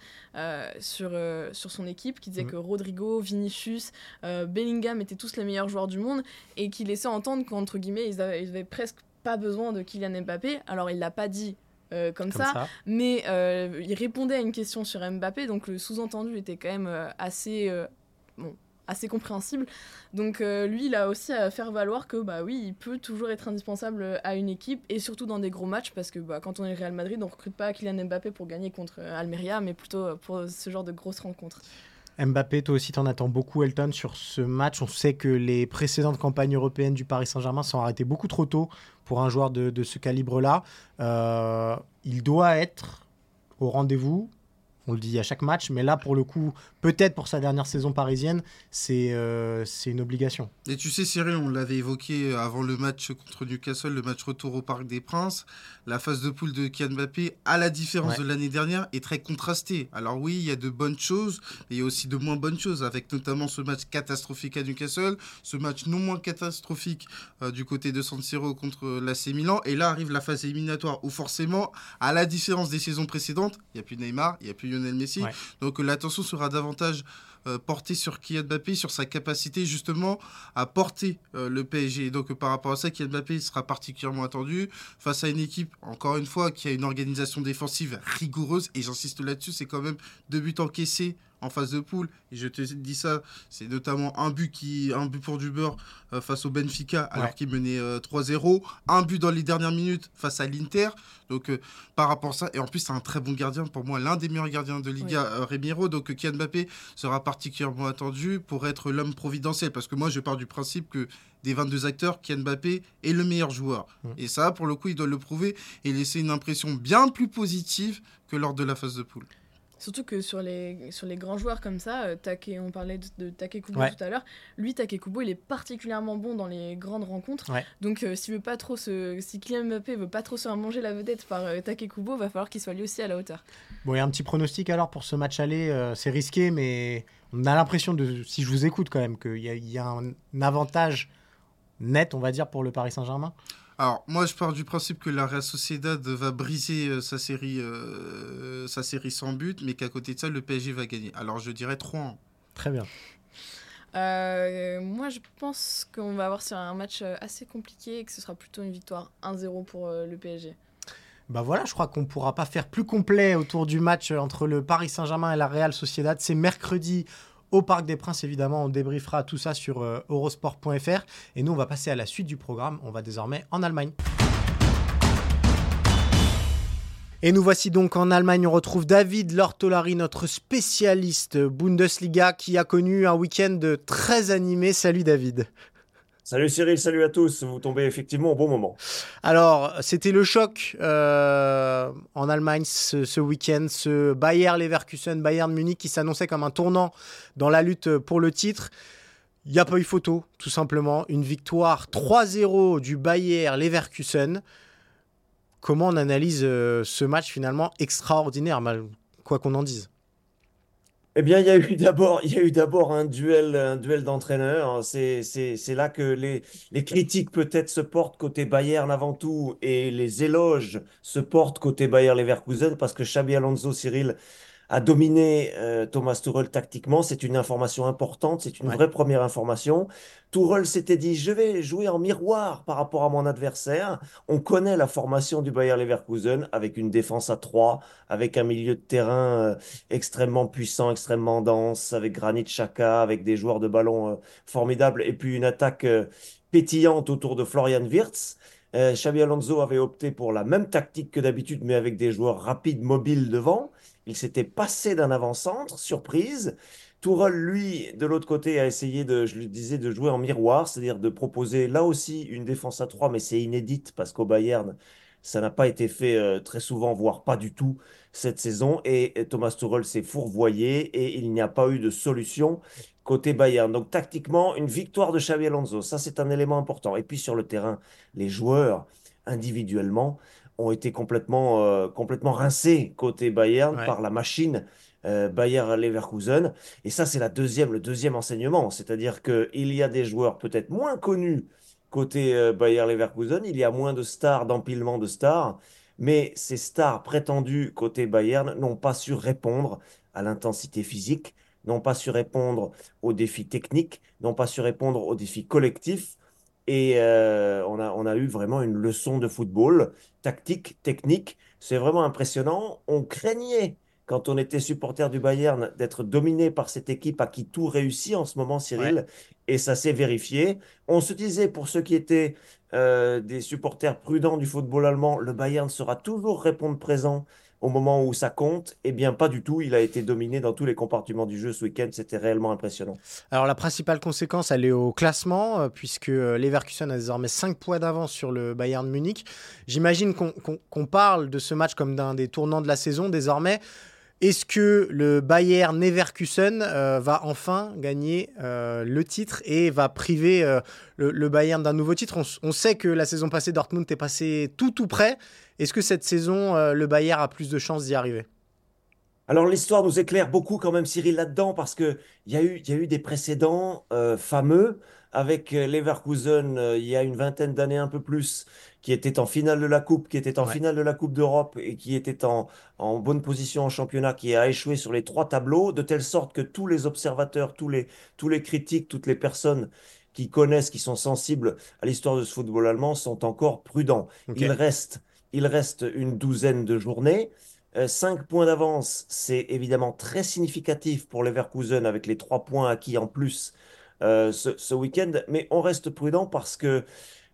sur, sur son équipe qui disait mmh. que Rodrigo, Vinicius, Bellingham étaient tous les meilleurs joueurs du monde et qui laissait entendre qu'entre guillemets, ils avaient, ils avaient presque pas besoin de Kylian Mbappé. Alors il l'a pas dit euh, comme, ça. Mais euh, il répondait à une question sur Mbappé, donc le sous-entendu était quand même euh, assez, bon, assez compréhensible. Donc lui, il a aussi à faire valoir que bah oui, il peut toujours être indispensable à une équipe et surtout dans des gros matchs parce que bah, quand on est Real Madrid, on recrute pas Kylian Mbappé pour gagner contre Almeria, mais plutôt pour ce genre de grosses rencontres. Mbappé, toi aussi, t'en attends beaucoup, Elton, sur ce match. On sait que les précédentes campagnes européennes du Paris Saint-Germain sont arrêtées beaucoup trop tôt pour un joueur de, ce calibre-là. Euh, il doit être au rendez-vous on le dit à chaque match, mais là, pour le coup, peut-être pour sa dernière saison parisienne, c'est euh, c'est une obligation. Et tu sais, Cyril, on l'avait évoqué avant le match contre Newcastle, le match retour au Parc des Princes, la phase de poule de Kian Mbappé, à la différence de l'année dernière, est très contrastée. Alors oui, il y a de bonnes choses, mais il y a aussi de moins bonnes choses, avec notamment ce match catastrophique à Newcastle, ce match non moins catastrophique euh, du côté de San Siro contre l'AC Milan, et là arrive la phase éliminatoire, où forcément, à la différence des saisons précédentes, il n'y a plus Neymar, il n'y a plus Lionel Messi. Donc l'attention sera davantage euh, portée sur Kylian Mbappé, sur sa capacité justement à porter euh, le PSG. donc par rapport à ça, Kylian Mbappé sera particulièrement attendu face à une équipe, encore une fois, qui a une organisation défensive rigoureuse. Et j'insiste là-dessus, c'est quand même deux buts encaissés en phase de poule. Et je te dis ça, c'est notamment un but, qui, un but pour du beurre euh, face au Benfica, alors qu'il menait 3-0. Euh, un but dans les dernières minutes face à l'Inter. Donc, euh, par rapport à ça, et en plus, c'est un très bon gardien. Pour moi, l'un des meilleurs gardiens de Liga, Remiro. Donc, Kylian Mbappé sera particulièrement attendu pour être l'homme providentiel. Parce que moi, je pars du principe que des 22 acteurs, Kylian Mbappé est le meilleur joueur. Et ça, pour le coup, il doit le prouver et laisser une impression bien plus positive que lors de la phase de poule. Surtout que sur les, sur les grands joueurs comme ça, euh, Take, on parlait de, de Takekubo tout à l'heure, lui, Takekubo, il est particulièrement bon dans les grandes rencontres. Donc, euh, veut pas trop se, si Kylian Mbappé veut pas trop se faire manger la vedette par euh, Takekubo, va falloir qu'il soit lui aussi à la hauteur. Bon, il y a un petit pronostic alors pour ce match aller. Euh, c'est risqué, mais on a l'impression, de, si je vous écoute quand même, qu'il y, y, a un avantage net, on va dire, pour le Paris Saint-Germain. Alors, moi, je pars du principe que la Real Sociedad va briser euh, sa, série, euh, sa série sans but, mais qu'à côté de ça, le PSG va gagner. Alors, je dirais 3-1. Très bien. Euh, moi, je pense qu'on va avoir sur un match assez compliqué et que ce sera plutôt une victoire 1-0 pour le PSG. Bah voilà, je crois qu'on ne pourra pas faire plus complet autour du match entre le Paris Saint-Germain et la Real Sociedad. C'est mercredi au Parc des Princes, évidemment, on débriefera tout ça sur euh, eurosport.fr. Et nous, on va passer à la suite du programme. On va désormais en Allemagne. Et nous voici donc en Allemagne. On retrouve David Lortolari, notre spécialiste Bundesliga, qui a connu un week-end très animé. Salut David. Salut Cyril, salut à tous. Vous tombez effectivement au bon moment. Alors, c'était le choc euh, en Allemagne ce, week-end, ce Bayer Leverkusen, Bayern Munich qui s'annonçait comme un tournant dans la lutte pour le titre. Il n'y a pas eu photo, tout simplement. Une victoire 3-0 du Bayer Leverkusen. Comment on analyse euh, ce match finalement extraordinaire, quoi qu'on en dise? Eh bien, il y a eu d'abord, il y a eu d'abord un duel, un duel d'entraîneurs. C'est, c'est, là que les, les critiques peut-être se portent côté Bayern avant tout et les éloges se portent côté Bayern Leverkusen parce que Xabi Alonso, Cyril, a dominé euh, Thomas Tuchel tactiquement. C'est une information importante, c'est une vraie première information. Tuchel s'était dit, je vais jouer en miroir par rapport à mon adversaire. On connaît la formation du Bayer Leverkusen avec une défense à 3, avec un milieu de terrain euh, extrêmement puissant, extrêmement dense, avec Granit Xhaka, avec des joueurs de ballon euh, formidables et puis une attaque pétillante autour de Florian Wirtz. Xabi Alonso avait opté pour la même tactique que d'habitude, mais avec des joueurs rapides, mobiles devant. Il s'était passé d'un avant-centre, surprise. Tourelle, lui, de l'autre côté, a essayé de, je lui disais, de jouer en miroir, c'est-à-dire de proposer là aussi une défense à 3, mais c'est inédite parce qu'au Bayern, ça n'a pas été fait euh, très souvent, voire pas du tout cette saison. Et, Thomas Tuchel s'est fourvoyé et il n'y a pas eu de solution côté Bayern. Donc tactiquement, une victoire de Xavi Alonso, ça c'est un élément important. Et puis sur le terrain, les joueurs individuellement, ont été complètement, euh, complètement rincés côté Bayern par la machine euh, Bayer Leverkusen. Et ça, c'est la deuxième, le deuxième enseignement. C'est-à-dire qu'il y a des joueurs peut-être moins connus côté euh, Bayer Leverkusen, il y a moins de stars, d'empilement de stars, mais ces stars prétendues côté Bayern n'ont pas su répondre à l'intensité physique, n'ont pas su répondre aux défis techniques, n'ont pas su répondre aux défis collectifs. Et on, a, eu vraiment une leçon de football, tactique, technique. C'est vraiment impressionnant. On craignait, quand on était supporter du Bayern, d'être dominé par cette équipe à qui tout réussit en ce moment, Cyril. Et ça s'est vérifié. On se disait, pour ceux qui étaient euh, des supporters prudents du football allemand, le Bayern sera toujours répondre présent au moment où ça compte, eh bien pas du tout. Il a été dominé dans tous les compartiments du jeu ce week-end. C'était réellement impressionnant. Alors la principale conséquence, elle est au classement, euh, puisque euh, Leverkusen a désormais 5 points d'avance sur le Bayern Munich. J'imagine qu'on parle de ce match comme d'un des tournants de la saison désormais. Est-ce que le Bayern Leverkusen euh, va enfin gagner le titre et va priver le, Bayern d'un nouveau titre? On, on, sait que la saison passée, Dortmund est passé tout tout près. Est-ce que cette saison, euh, le Bayern a plus de chances d'y arriver? Alors l'histoire nous éclaire beaucoup quand même Cyril là-dedans parce qu'il y, a eu, y a eu des précédents euh, fameux. Avec euh, Leverkusen il y a une vingtaine d'années un peu plus qui était en finale de la Coupe, qui était en finale de la Coupe d'Europe et qui était en, en, bonne position en championnat, qui a échoué sur les trois tableaux, de telle sorte que tous les observateurs, tous les, tous les critiques, toutes les personnes qui connaissent, qui sont sensibles à l'histoire de ce football allemand sont encore prudents. Il reste il reste une douzaine de journées. 5 points d'avance, c'est évidemment très significatif pour Leverkusen avec les 3 points acquis en plus ce, ce week-end. Mais on reste prudent parce que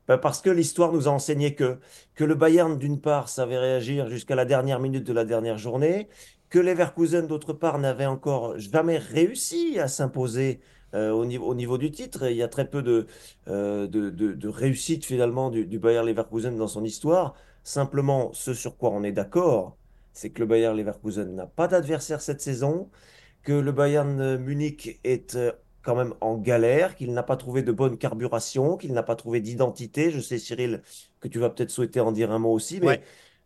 bah, que l'histoire nous a enseigné que, que le Bayern, d'une part, savait réagir jusqu'à la dernière minute de la dernière journée, que Leverkusen, d'autre part, n'avait encore jamais réussi à s'imposer euh, au, niveau, au niveau du titre. il y a très peu de, euh, de, réussite finalement du, du Bayern Leverkusen dans son histoire. Simplement, ce sur quoi on est d'accord, c'est que le Bayern Leverkusen n'a pas d'adversaire cette saison, que le Bayern Munich est euh, quand même en galère, qu'il n'a pas trouvé de bonne carburation, qu'il n'a pas trouvé d'identité. Je sais, Cyril, que tu vas peut-être souhaiter en dire un mot aussi, mais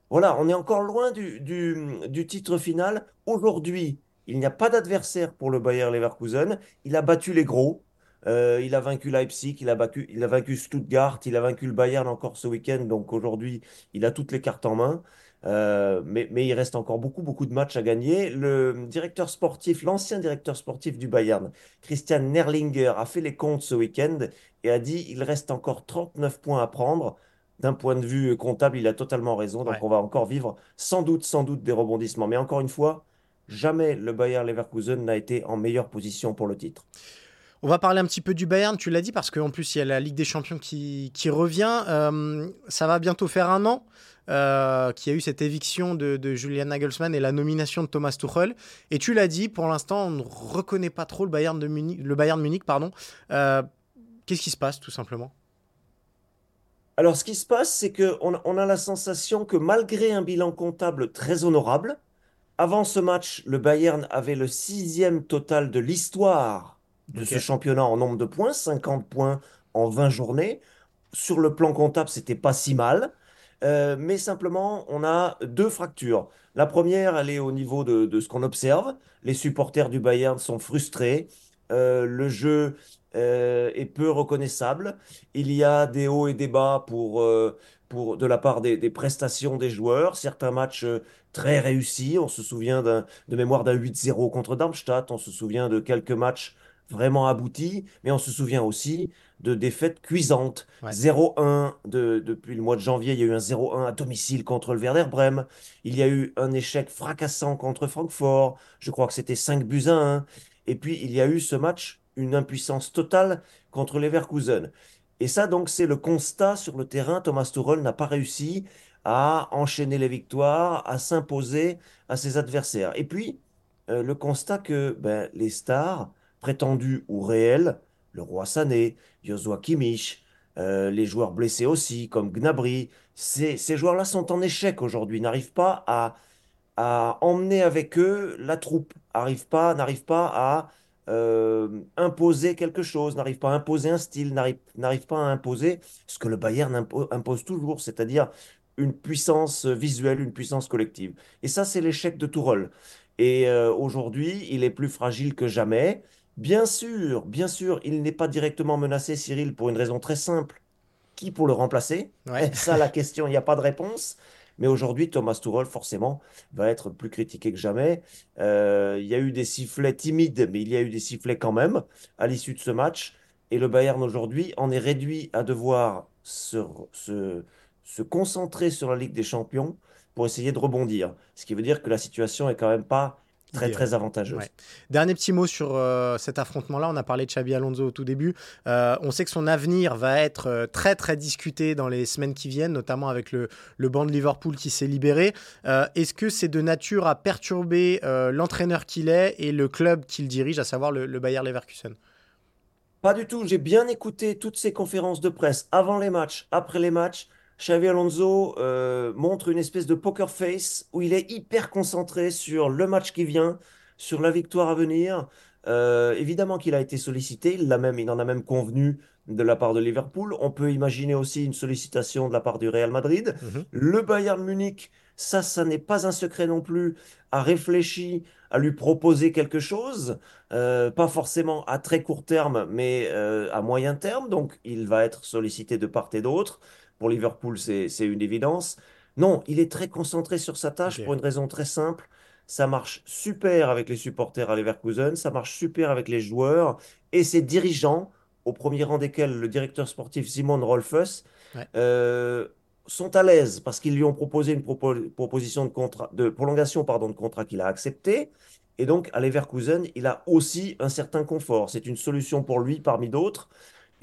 voilà, on est encore loin du, du, titre final. Aujourd'hui, il n'y a pas d'adversaire pour le Bayer Leverkusen. Il a battu les gros. Euh, il a vaincu Leipzig, il a, battu, il a vaincu Stuttgart, il a vaincu le Bayern encore ce week-end. Donc aujourd'hui, il a toutes les cartes en main. Euh, mais, il reste encore beaucoup, beaucoup de matchs à gagner. Le directeur sportif, l'ancien directeur sportif du Bayern, Christian Nerlinger, a fait les comptes ce week-end et a dit il reste encore 39 points à prendre. D'un point de vue comptable, il a totalement raison. Donc on va encore vivre sans doute, sans doute des rebondissements. Mais encore une fois, jamais le Bayern Leverkusen n'a été en meilleure position pour le titre. On va parler un petit peu du Bayern, tu l'as dit, parce qu'en plus, il y a la Ligue des Champions qui, revient. Euh, ça va bientôt faire un an euh, qu'il y a eu cette éviction de, Julian Nagelsmann et la nomination de Thomas Tuchel. Et tu l'as dit, pour l'instant, on ne reconnaît pas trop le Bayern de Munich. Le Bayern Munich pardon. Euh, qu'est-ce qui se passe, tout simplement? Alors, ce qui se passe, c'est qu'on on a la sensation que malgré un bilan comptable très honorable, avant ce match, le Bayern avait le sixième total de l'histoire de ce championnat en nombre de points, 50 points en 20 journées. Sur le plan comptable, c'était pas si mal. Euh, mais simplement, on a deux fractures. La première, elle est au niveau de, ce qu'on observe. Les supporters du Bayern sont frustrés. Euh, le jeu euh, est peu reconnaissable. Il y a des hauts et des bas pour, pour, de la part des, des, prestations des joueurs. Certains matchs très réussis. On se souvient de mémoire d'un 8-0 contre Darmstadt. On se souvient de quelques matchs vraiment abouti, mais on se souvient aussi de défaites cuisantes. 0-1 depuis le mois de janvier, il y a eu un 0-1 à domicile contre le Werder Bremen. Il y a eu un échec fracassant contre Francfort. Je crois que c'était 5 buts à 1. Et puis il y a eu ce match, une impuissance totale contre les Leverkusen. Et ça, donc, c'est le constat sur le terrain. Thomas Tuchel n'a pas réussi à enchaîner les victoires, à s'imposer à ses adversaires. Et puis, euh, le constat que ben, les stars, prétendus ou réels, le roi Sané, Joshua Kimmich, euh, les joueurs blessés aussi, comme Gnabry, ces, joueurs-là sont en échec aujourd'hui, n'arrivent pas à, emmener avec eux la troupe, n'arrivent pas, pas à euh, imposer quelque chose, n'arrivent pas à imposer un style, n'arrivent pas à imposer ce que le Bayern impose toujours, c'est-à-dire une puissance visuelle, une puissance collective. Et ça, c'est l'échec de Tourelle. Et euh, aujourd'hui, il est plus fragile que jamais. Bien sûr, bien sûr, il n'est pas directement menacé, Cyril, pour une raison très simple. Qui pour le remplacer? Ça, la question, il n'y a pas de réponse. Mais aujourd'hui, Thomas Tuchel, forcément, va être plus critiqué que jamais. Euh, il y a eu des sifflets timides, mais il y a eu des sifflets quand même à l'issue de ce match. Et le Bayern aujourd'hui en est réduit à devoir se, se, se, concentrer sur la Ligue des Champions pour essayer de rebondir. Ce qui veut dire que la situation est quand même pas très très avantageuse. Dernier petit mot sur euh, cet affrontement-là. On a parlé de Xabi Alonso au tout début. Euh, on sait que son avenir va être euh, très très discuté dans les semaines qui viennent, notamment avec le, le banc de Liverpool qui s'est libéré. Est-ce que c'est de nature à perturber l'entraîneur qu'il est et le club qu'il dirige, à savoir le, le Bayer Leverkusen? Pas du tout. J'ai bien écouté toutes ces conférences de presse avant les matchs, après les matchs. Xavi Alonso euh, montre une espèce de poker face où il est hyper concentré sur le match qui vient, sur la victoire à venir. Euh, évidemment qu'il a été sollicité, il, même, il en a même convenu de la part de Liverpool. On peut imaginer aussi une sollicitation de la part du Real Madrid. Mhm. Le Bayern Munich, ça, ça n'est pas un secret non plus, a réfléchi à lui proposer quelque chose, euh, pas forcément à très court terme, mais à moyen terme. Donc, il va être sollicité de part et d'autre. Pour Liverpool, c'est une évidence. Non, il est très concentré sur sa tâche pour une raison très simple. Ça marche super avec les supporters à Leverkusen, ça marche super avec les joueurs et ses dirigeants, au premier rang desquels le directeur sportif Simon Rolfes. Euh, sont à l'aise parce qu'ils lui ont proposé une proposition de, contrat, de prolongation pardon, de contrat qu'il a accepté. Et donc, à Leverkusen, il a aussi un certain confort. C'est une solution pour lui parmi d'autres.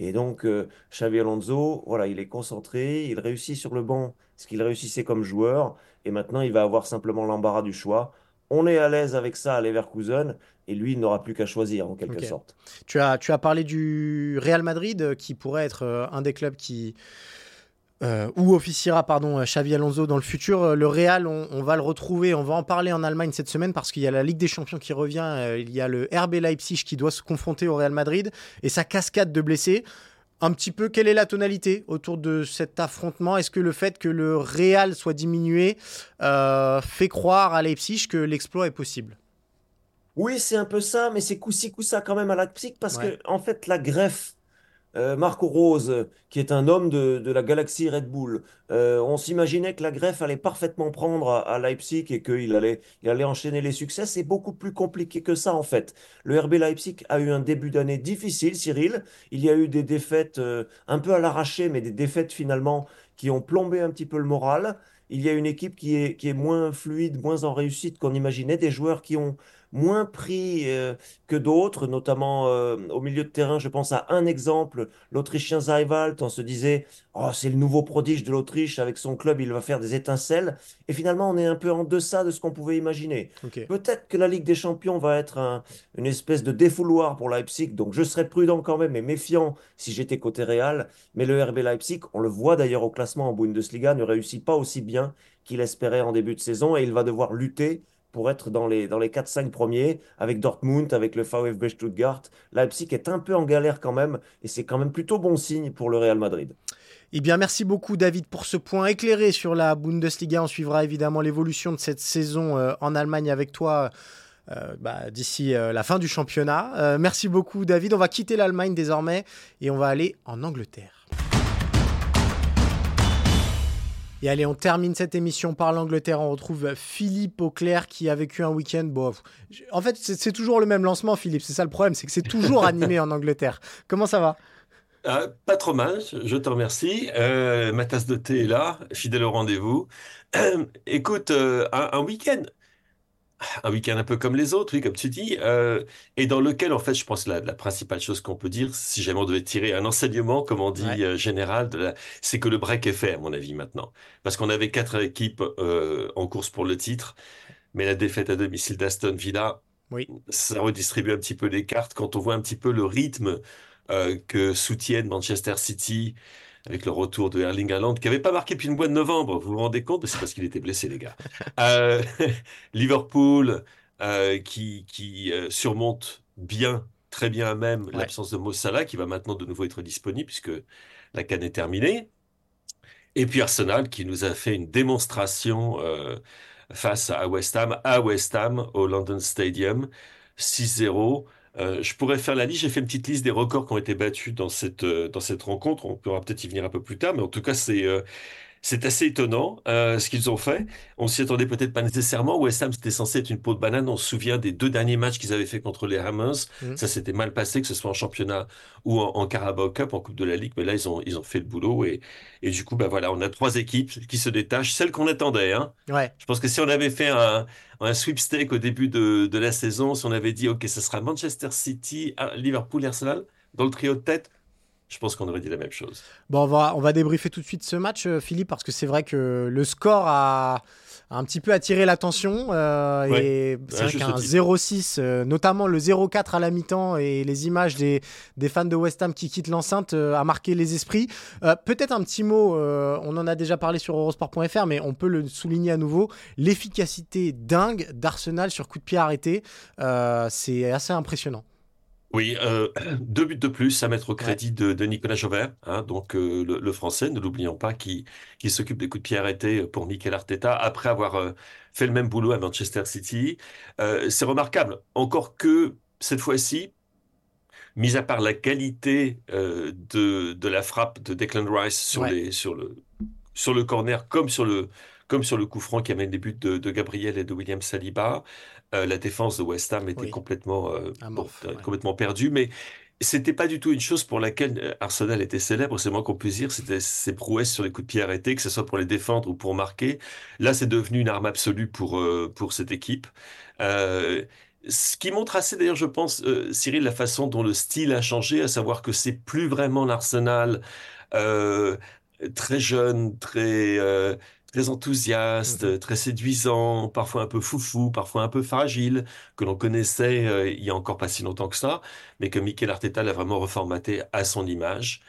Et donc, euh, Xavi Alonso, voilà, il est concentré, il réussit sur le banc ce qu'il réussissait comme joueur. Et maintenant, il va avoir simplement l'embarras du choix. On est à l'aise avec ça à Leverkusen et lui, il n'aura plus qu'à choisir en quelque sorte. Tu as, tu as parlé du Real Madrid euh, qui pourrait être euh, un des clubs qui. Euh, ou officiera pardon Xavi Alonso dans le futur. Le Real, on, va le retrouver, on va en parler en Allemagne cette semaine parce qu'il y a la Ligue des Champions qui revient, il y a le RB Leipzig qui doit se confronter au Real Madrid et sa cascade de blessés. Un petit peu quelle est la tonalité autour de cet affrontement? Est-ce que le fait que le Real soit diminué euh, fait croire à Leipzig que l'exploit est possible? Oui, c'est un peu ça, mais c'est coup-ci, coup-ça quand même à Leipzig parce que en fait la greffe euh, Marco Rose, qui est un homme de, la galaxie Red Bull, euh, on s'imaginait que la greffe allait parfaitement prendre à, Leipzig et qu'il allait, il allait enchaîner les succès. C'est beaucoup plus compliqué que ça, en fait. Le RB Leipzig a eu un début d'année difficile, Cyril. Il y a eu des défaites euh, un peu à l'arraché, mais des défaites finalement qui ont plombé un petit peu le moral. Il y a une équipe qui est, qui est moins fluide, moins en réussite qu'on imaginait, des joueurs qui ont moins pris euh, que d'autres, notamment euh, au milieu de terrain. Je pense à un exemple, l'Autrichien Zeiwald. On se disait, oh, c'est le nouveau prodige de l'Autriche avec son club, il va faire des étincelles. Et finalement, on est un peu en deçà de ce qu'on pouvait imaginer. Peut-être que la Ligue des Champions va être une espèce de défouloir pour Leipzig. Donc je serais prudent quand même et méfiant si j'étais côté Real. Mais le RB Leipzig, on le voit d'ailleurs au classement en Bundesliga, ne réussit pas aussi bien qu'il espérait en début de saison et il va devoir lutter pour être dans les, dans les 4-5 premiers, avec Dortmund, avec le VfB Stuttgart. Leipzig est un peu en galère quand même, et c'est quand même plutôt bon signe pour le Real Madrid. Eh bien, merci beaucoup David pour ce point éclairé sur la Bundesliga. On suivra évidemment l'évolution de cette saison euh, en Allemagne avec toi. Euh, bah, d'ici euh, la fin du championnat. merci beaucoup David. On va quitter l'Allemagne désormais et on va aller en Angleterre. Et allez, on termine cette émission par l'Angleterre. On retrouve Philippe Auclair qui a vécu un week-end. Bon, en fait, c'est toujours le même lancement, Philippe. C'est ça le problème, c'est que c'est toujours animé en Angleterre. Comment ça va? Ah, Pas trop mal, je te remercie. Euh, ma tasse de thé est là, fidèle au rendez-vous. écoute, euh, un week-end un week-end un peu comme les autres, oui, comme tu dis, euh, et dans lequel, en fait, je pense que la, principale chose qu'on peut dire, si jamais on devait tirer un enseignement, comme on dit, euh, général, c'est que le break est fait, à mon avis, maintenant. Parce qu'on avait quatre équipes euh, en course pour le titre, mais la défaite à domicile d'Aston Villa, oui. ça redistribue un petit peu les cartes quand on voit un petit peu le rythme que soutiennent Manchester City, avec le retour de Erling Haaland, qui n'avait pas marqué depuis le mois de novembre. Vous vous rendez compte? C'est parce qu'il était blessé, les gars. Euh, Liverpool, euh, qui, qui euh, surmonte bien, très bien à même, l'absence de Mo Salah, qui va maintenant de nouveau être disponible, puisque la canne est terminée. Et puis Arsenal, qui nous a fait une démonstration face à West Ham, à West Ham, au London Stadium, 6-0. Euh, je pourrais faire la liste. J'ai fait une petite liste des records qui ont été battus dans cette, euh, dans cette rencontre. On pourra peut-être y venir un peu plus tard, mais en tout cas, c'est euh, c'est assez étonnant ce qu'ils ont fait. On s'y attendait peut-être pas nécessairement. West Ham, c'était censé être une peau de banane. On se souvient des deux derniers matchs qu'ils avaient fait contre les Hammers. Mmh. Ça s'était mal passé, que ce soit en championnat ou en, Carabao Cup, en Coupe de la Ligue. Mais là, ils ont, ils ont fait le boulot. Et, et du coup, bah voilà, on a trois équipes qui se détachent, celles qu'on attendait. Hein. Ouais. Je pense que si on avait fait un, un sweepstake au début de, de, la saison, si on avait dit, OK, ce sera Manchester City, Liverpool, Arsenal, dans le trio de tête, je pense qu'on aurait dit la même chose. Bon, on va, on va débriefer tout de suite ce match, euh, Philippe, parce que c'est vrai que le score a, un petit peu attiré l'attention. Euh, et c'est vrai qu'un 0-6, euh, notamment le 0-4 à la mi-temps et les images des, des, fans de West Ham qui quittent l'enceinte a marqué les esprits. Peut-être un petit mot, on en a déjà parlé sur Eurosport.fr, mais on peut le souligner à nouveau. L'efficacité dingue d'Arsenal sur coup de pied arrêté, c'est assez impressionnant. Oui, euh, deux buts de plus à mettre au crédit de, Nicolas Jauvert, hein, donc euh, le, français, ne l'oublions pas, qui, qui s'occupe des coups de pied arrêtés pour Mikel Arteta après avoir euh, fait le même boulot à Manchester City. c'est remarquable, encore que cette fois-ci, mis à part la qualité de, de la frappe de Declan Rice sur, les, sur, le, sur le corner comme sur le, comme sur le coup franc qui amène les buts de, de Gabriel et de William Saliba, euh, la défense de West Ham était complètement, euh, complètement perdue. Mais c'était pas du tout une chose pour laquelle euh, Arsenal était célèbre, c'est moins qu'on puisse dire, c'était ses prouesses sur les coups de pied arrêtés, que ce soit pour les défendre ou pour marquer. Là, c'est devenu une arme absolue pour, euh, pour cette équipe. Euh, ce qui montre assez, d'ailleurs, je pense, Cyril, la façon dont le style a changé, à savoir que c'est plus vraiment l'Arsenal très jeune, très très enthousiaste, mmh très séduisant, parfois un peu foufou, parfois un peu fragile, que l'on connaissait euh, il y a encore pas si longtemps que ça, mais que Mikel Arteta l'a vraiment reformaté à son image.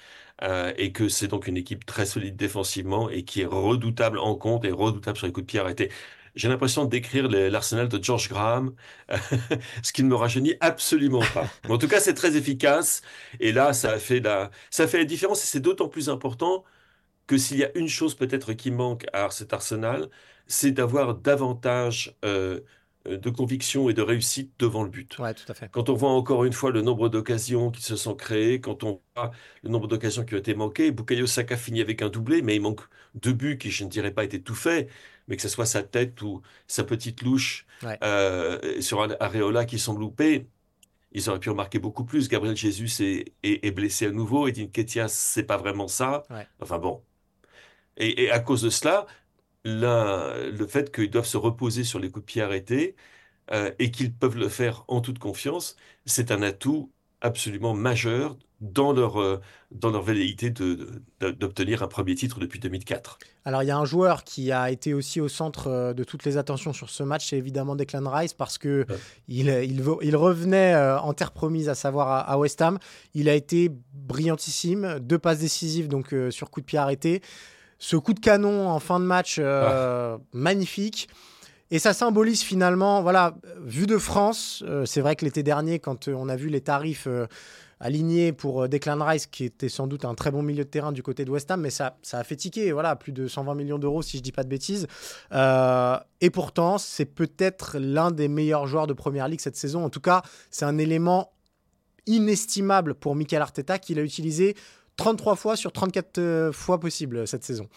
Euh, et que c'est donc une équipe très solide défensivement et qui est redoutable en compte et redoutable sur les coups de pied arrêtés. J'ai l'impression de décrire l'arsenal de George Graham, ce qui ne me rajeunit absolument pas. en tout cas, c'est très efficace. Et là, ça a fait la, ça fait la différence. Et c'est d'autant plus important que s'il y a une chose peut-être qui manque à cet arsenal, c'est d'avoir davantage euh, de conviction et de réussite devant le but. Ouais, tout à fait. Quand on voit encore une fois le nombre d'occasions qui se sont créées, quand on voit le nombre d'occasions qui ont été manquées, Bukayo Saka finit avec un doublé, mais il manque deux buts qui, je ne dirais pas, étaient tout faits, mais que ce soit sa tête ou sa petite louche euh, sur un Areola qui sont loupés. Ils auraient pu en marquer beaucoup plus. Gabriel Jesus est, est, blessé à nouveau. Edin Ketia, c'est pas vraiment ça. Enfin bon, et, à cause de cela, le fait qu'ils doivent se reposer sur les coups de pied arrêtés euh, et qu'ils peuvent le faire en toute confiance, c'est un atout absolument majeur dans leur, euh, dans leur velléité d'obtenir un premier titre depuis 2004. Alors il y a un joueur qui a été aussi au centre euh, de toutes les attentions sur ce match, c'est évidemment Declan Rice, parce que il, il, revenait en terre promise, à savoir à, West Ham. Il a été brillantissime, deux passes décisives donc sur coup de pied arrêté ce coup de canon en fin de match euh, magnifique. Et ça symbolise finalement, voilà, vu de France, euh, c'est vrai que l'été dernier, quand euh, on a vu les tarifs alignés pour Declan Rice, qui était sans doute un très bon milieu de terrain du côté de West Ham, mais ça, ça a fait tiquer, voilà, plus de 120 millions d'euros si je dis pas de bêtises. et pourtant, c'est peut-être l'un des meilleurs joueurs de Première Ligue cette saison. En tout cas, c'est un élément inestimable pour Mikel Arteta qu'il a utilisé 33 fois sur 34 euh, fois possible euh, cette saison.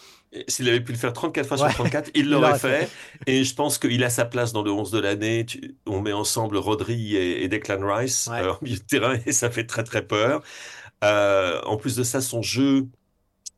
S'il avait pu le faire 34 fois sur 34, il l'aurait fait. Et je pense qu'il a sa place dans le 11 de l'année. On met ensemble Rodri et, Declan Rice euh, au milieu de terrain et ça fait très très peur. en plus de ça, son jeu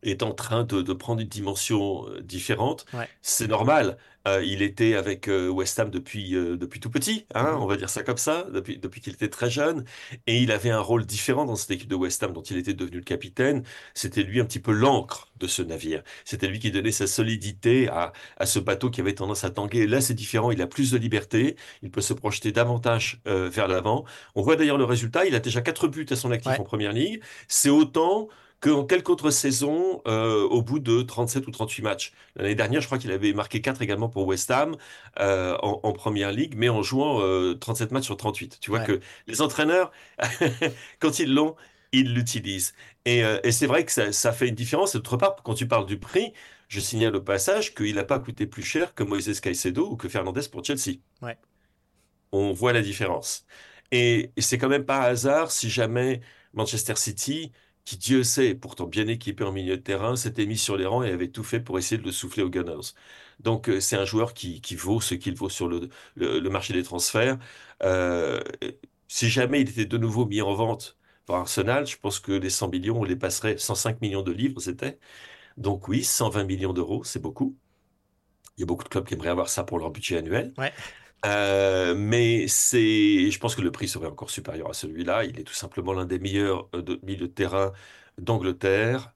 est en train de, prendre une dimension différente. C'est normal. Euh, il était avec euh, West Ham depuis, euh, depuis tout petit, hein, mhm. on va dire ça comme ça, depuis, depuis qu'il était très jeune. Et il avait un rôle différent dans cette équipe de West Ham dont il était devenu le capitaine. C'était lui un petit peu l'encre de ce navire. C'était lui qui donnait sa solidité à, à ce bateau qui avait tendance à tanguer. Là, c'est différent. Il a plus de liberté. Il peut se projeter davantage vers l'avant. On voit d'ailleurs le résultat. Il a déjà quatre buts à son actif en première ligue. C'est autant qu'en quelques autres saisons euh, au bout de 37 ou 38 matchs. L'année dernière, je crois qu'il avait marqué 4 également pour West Ham euh, en, première ligue, mais en jouant 37 euh, matchs sur 38. Tu vois que les entraîneurs, quand ils l'ont, ils l'utilisent. Et, c'est vrai que ça, fait une différence. Et d'autre part, quand tu parles du prix, je signale au passage qu'il n'a pas coûté plus cher que Moises Caicedo ou que Fernandez pour Chelsea. On voit la différence. Et, et c'est quand même pas hasard si jamais Manchester City qui Dieu sait, pourtant bien équipé en milieu de terrain, s'était mis sur les rangs et avait tout fait pour essayer de le souffler aux Gunners. Donc euh, c'est un joueur qui, vaut ce qu'il vaut sur le, marché des transferts. Euh, si jamais il était de nouveau mis en vente par Arsenal, je pense que les 100 millions, on les passerait 105 millions de livres, c'était. Donc oui, 120 millions d'euros, c'est beaucoup. Il y a beaucoup de clubs qui aimeraient avoir ça pour leur budget annuel. Ouais. Euh, mais c'est, je pense que le prix serait encore supérieur à celui-là. Il est tout simplement l'un des meilleurs euh, de, milieux de terrain d'Angleterre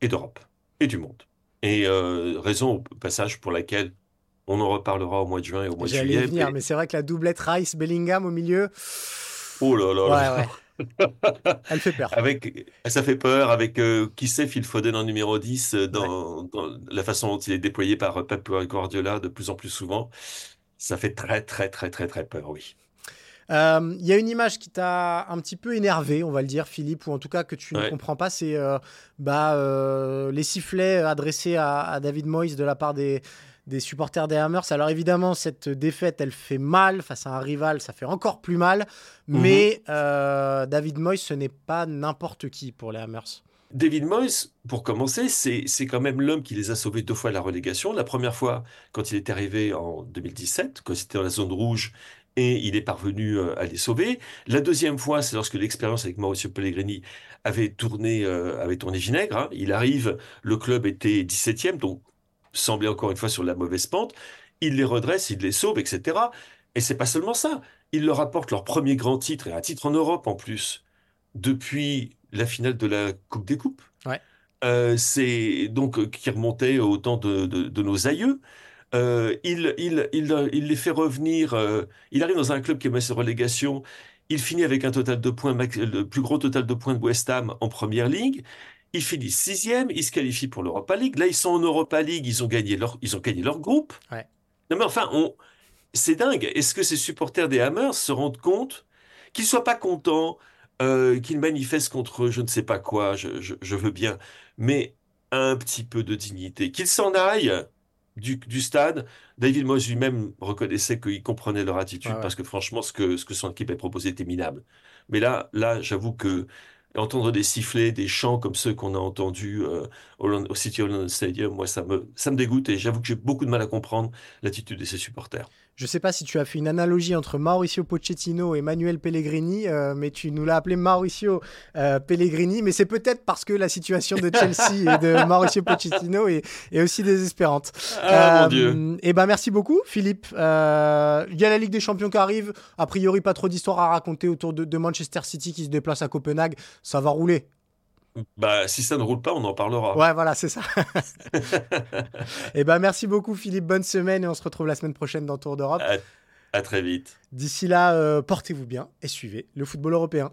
et d'Europe et du monde. Et euh, raison au passage pour laquelle on en reparlera au mois de juin et au mois de juillet. venir, mais, c'est vrai que la doublette Rice Bellingham au milieu. Oh là là. Ouais, Elle fait peur. Avec, ça fait peur avec, qui sait, Phil Foden en numéro 10, dans, dans, la façon dont il est déployé par Pep Guardiola de plus en plus souvent. Ça fait très, très, très, très, très peur, oui. Il euh, y a une image qui t'a un petit peu énervé, on va le dire, Philippe, ou en tout cas que tu ne comprends pas, c'est euh, bah, euh, les sifflets adressés à, David Moyes de la part des, des supporters des Hammers. Alors évidemment, cette défaite, elle fait mal face à un rival, ça fait encore plus mal, mhm. mais David Moyes, ce n'est pas n'importe qui pour les Hammers. David Moyes, pour commencer, c'est quand même l'homme qui les a sauvés deux fois à la relégation. La première fois, quand il est arrivé en 2017, quand c'était dans la zone rouge et il est parvenu à les sauver. La deuxième fois, c'est lorsque l'expérience avec Mauricio Pellegrini avait tourné, avait tourné vinaigre. Hein. Il arrive, le club était 17e, donc semblait encore une fois sur la mauvaise pente. Il les redresse, il les sauve, etc. Et c'est pas seulement ça. Il leur apporte leur premier grand titre, et un titre en Europe en plus, depuis la finale de la Coupe des Coupes. Euh, c'est donc euh, qui remontait au temps de, nos aïeux. Euh, il, il, il, les fait revenir. il arrive dans un club qui est sur relégation. Il finit avec un total de points, le plus gros total de points de West Ham en première ligue. Il finit sixième, il se qualifie pour l'Europa League. Là, ils sont en Europa League, ils ont gagné leur, ils ont gagné leur groupe. Non mais enfin, on, c'est dingue. Est-ce que ces supporters des Hammers se rendent compte qu'ils soient pas contents, euh, qu'ils manifestent contre je ne sais pas quoi, je, veux bien, mais un petit peu de dignité, qu'ils s'en aillent du, stade. David Moyes lui-même reconnaissait qu'il comprenait leur attitude parce que franchement, ce que, ce que son équipe a proposé était minable. Mais là, là, j'avoue que entendre des sifflets, des chants comme ceux qu'on a entendus euh, au, City London Stadium, moi, ça me, ça me dégoûte et j'avoue que j'ai beaucoup de mal à comprendre l'attitude de ces supporters. Je ne sais pas si tu as fait une analogie entre Mauricio Pochettino et Manuel Pellegrini, euh, mais tu nous l'as appelé Mauricio euh, Pellegrini. Mais c'est peut-être parce que la situation de Chelsea et de Mauricio Pochettino est, aussi désespérante. Ah, mon Dieu. Et eh ben merci beaucoup, Philippe. Il y a la Ligue des Champions qui arrive. A priori, pas trop d'histoires à raconter autour de, de Manchester City qui se déplace à Copenhague. Ça va rouler. Bah, si ça ne roule pas, on en parlera. Ouais, voilà, c'est ça. et eh ben, merci beaucoup, Philippe. Bonne semaine et on se retrouve la semaine prochaine dans Tour d'Europe. À, très vite. D'ici là, euh, portez-vous bien et suivez le football européen.